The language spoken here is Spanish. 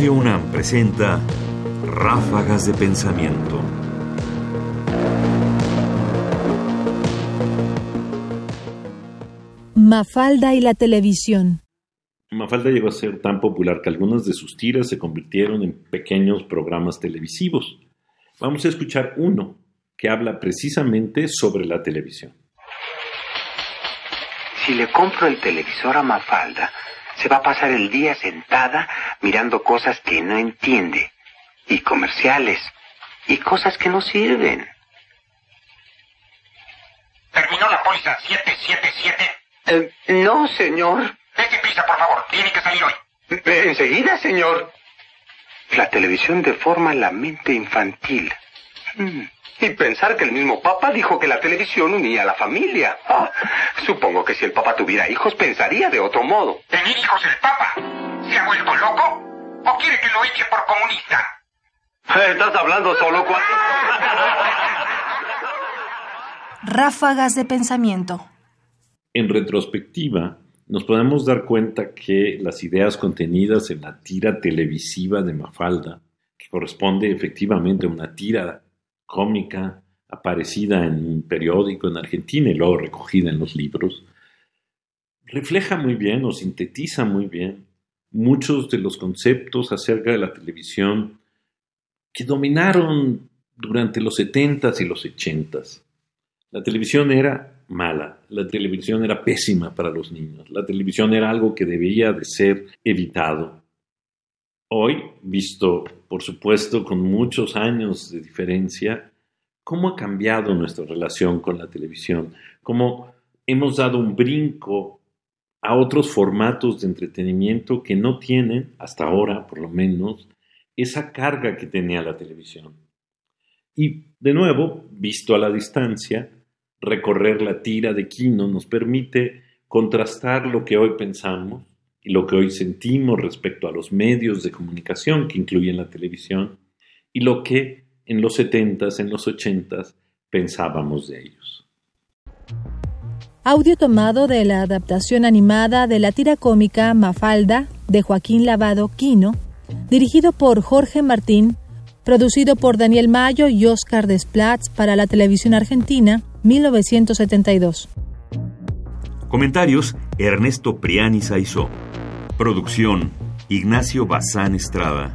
Radio UNAM presenta Ráfagas de Pensamiento. Mafalda y la televisión. Mafalda llegó a ser tan popular que algunas de sus tiras se convirtieron en pequeños programas televisivos. Vamos a escuchar uno que habla precisamente sobre la televisión. Si le compro el televisor a Mafalda, se va a pasar el día sentada mirando cosas que no entiende, y comerciales, y cosas que no sirven. ¿Terminó la póliza 777? Eh, no, señor. Dese prisa, por favor. Tiene que salir hoy. Eh, enseguida, señor. La televisión deforma la mente infantil. Mm. Y pensar que el mismo Papa dijo que la televisión unía a la familia. Ah, supongo que si el Papa tuviera hijos pensaría de otro modo. ¿Tener hijos el Papa? ¿Se ha vuelto loco? ¿O quiere que lo eche por comunista? ¿Estás hablando solo cuando... Ráfagas de pensamiento. En retrospectiva, nos podemos dar cuenta que las ideas contenidas en la tira televisiva de Mafalda, que corresponde efectivamente a una tira cómica aparecida en un periódico en Argentina y luego recogida en los libros, refleja muy bien o sintetiza muy bien muchos de los conceptos acerca de la televisión que dominaron durante los 70s y los 80s. La televisión era mala, la televisión era pésima para los niños, la televisión era algo que debía de ser evitado. Hoy, visto por supuesto con muchos años de diferencia, cómo ha cambiado nuestra relación con la televisión, cómo hemos dado un brinco a otros formatos de entretenimiento que no tienen, hasta ahora por lo menos, esa carga que tenía la televisión. Y, de nuevo, visto a la distancia, recorrer la tira de Quino nos permite contrastar lo que hoy pensamos y lo que hoy sentimos respecto a los medios de comunicación que incluyen la televisión y lo que en los 70s, en los 80s pensábamos de ellos. Audio tomado de la adaptación animada de la tira cómica Mafalda de Joaquín Lavado Quino, dirigido por Jorge Martín, producido por Daniel Mayo y Oscar Desplatz para la televisión argentina, 1972. Comentarios: Ernesto Priani Saizó. Producción: Ignacio Bazán Estrada.